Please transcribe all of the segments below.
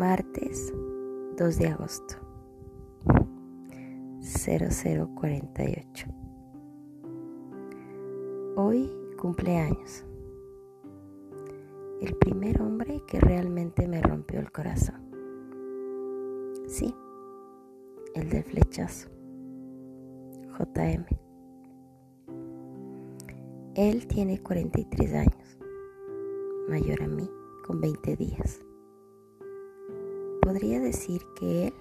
Martes 2 de agosto 0048 Hoy cumpleaños. El primer hombre que realmente me rompió el corazón. Sí, el del flechazo. JM. Él tiene 43 años, mayor a mí, con 20 días. Podría decir que Él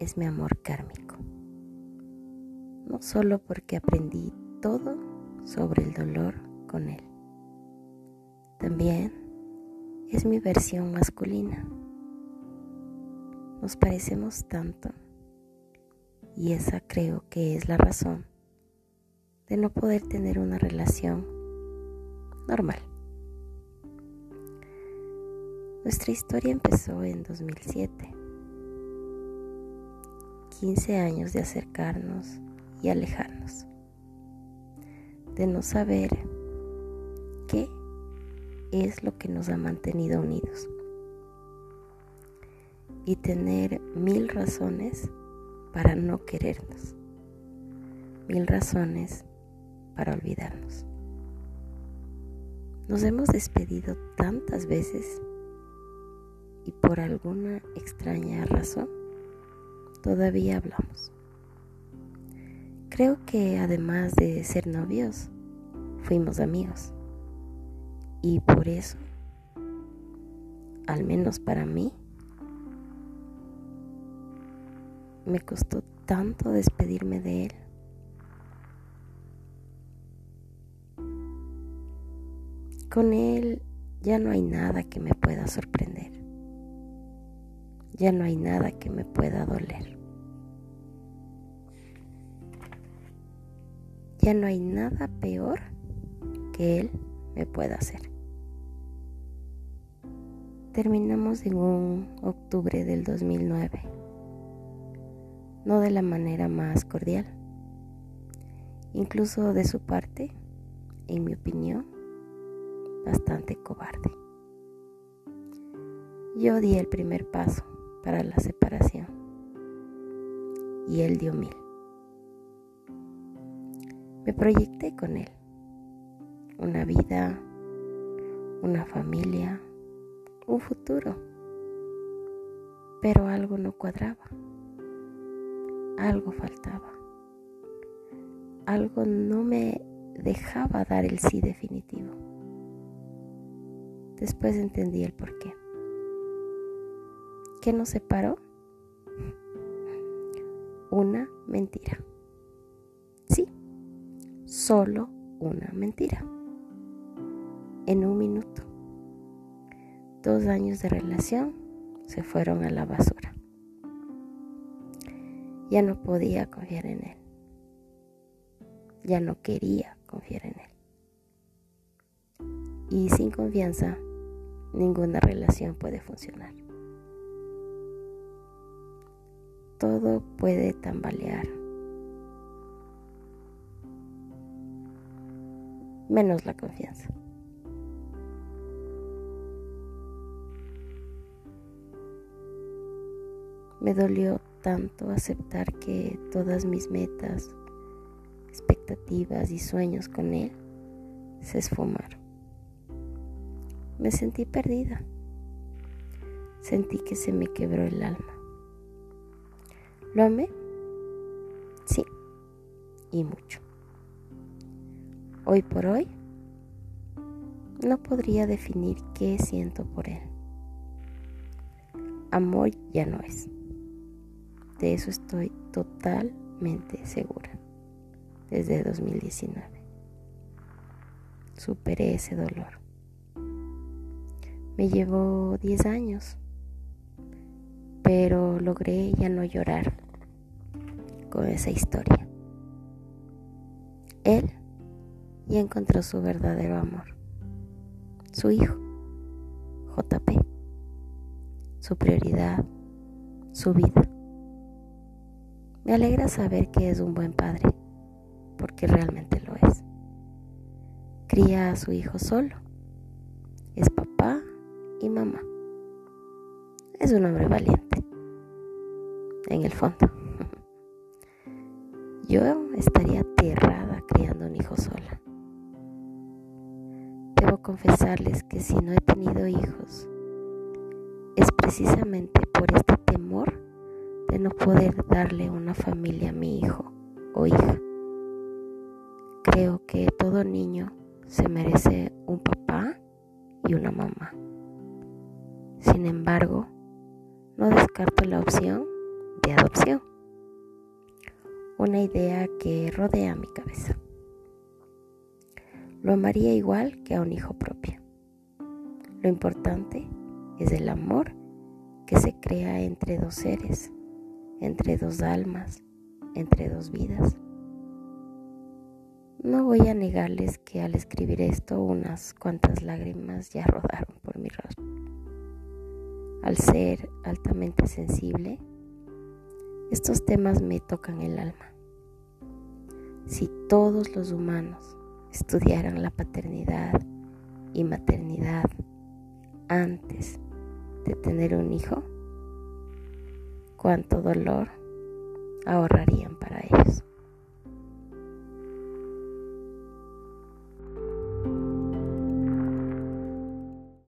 es mi amor kármico, no solo porque aprendí todo sobre el dolor con Él, también es mi versión masculina. Nos parecemos tanto y esa creo que es la razón de no poder tener una relación normal. Nuestra historia empezó en 2007. 15 años de acercarnos y alejarnos. De no saber qué es lo que nos ha mantenido unidos. Y tener mil razones para no querernos. Mil razones para olvidarnos. Nos hemos despedido tantas veces y por alguna extraña razón todavía hablamos. Creo que además de ser novios, fuimos amigos. Y por eso, al menos para mí, me costó tanto despedirme de él. Con él ya no hay nada que me pueda sorprender ya no hay nada que me pueda doler. Ya no hay nada peor que Él me pueda hacer. Terminamos en un octubre del 2009, no de la manera más cordial, incluso de su parte, en mi opinión, bastante cobarde. Yo di el primer paso para la separación. Y él dio mil. Me proyecté con él. Una vida, una familia, un futuro. Pero algo no cuadraba. Algo faltaba. Algo no me dejaba dar el sí definitivo. Después entendí el porqué. ¿Qué nos separó? Una mentira. Sí, solo una mentira. En un minuto. Dos años de relación se fueron a la basura. Ya no podía confiar en él. Ya no quería confiar en él. Y sin confianza, ninguna relación puede funcionar. Todo puede tambalear, menos la confianza. Me dolió tanto aceptar que todas mis metas, expectativas y sueños con él se esfumaron. Me sentí perdida. Sentí que se me quebró el alma. ¿Lo amé? Sí, y mucho. Hoy por hoy, no podría definir qué siento por él. Amor ya no es. De eso estoy totalmente segura. Desde 2019. Superé ese dolor. Me llevó 10 años pero logré ya no llorar con esa historia. Él ya encontró su verdadero amor, su hijo, JP, su prioridad, su vida. Me alegra saber que es un buen padre, porque realmente lo es. Cría a su hijo solo, es papá y mamá es un hombre valiente, en el fondo. Yo estaría aterrada criando un hijo sola. Debo confesarles que si no he tenido hijos, es precisamente por este temor de no poder darle una familia a mi hijo o hija. Creo que todo niño se merece un papá y una mamá. Sin embargo, no descarto la opción de adopción, una idea que rodea mi cabeza. Lo amaría igual que a un hijo propio. Lo importante es el amor que se crea entre dos seres, entre dos almas, entre dos vidas. No voy a negarles que al escribir esto unas cuantas lágrimas ya rodaron por mi rostro. Al ser altamente sensible, estos temas me tocan el alma. Si todos los humanos estudiaran la paternidad y maternidad antes de tener un hijo, cuánto dolor ahorrarían para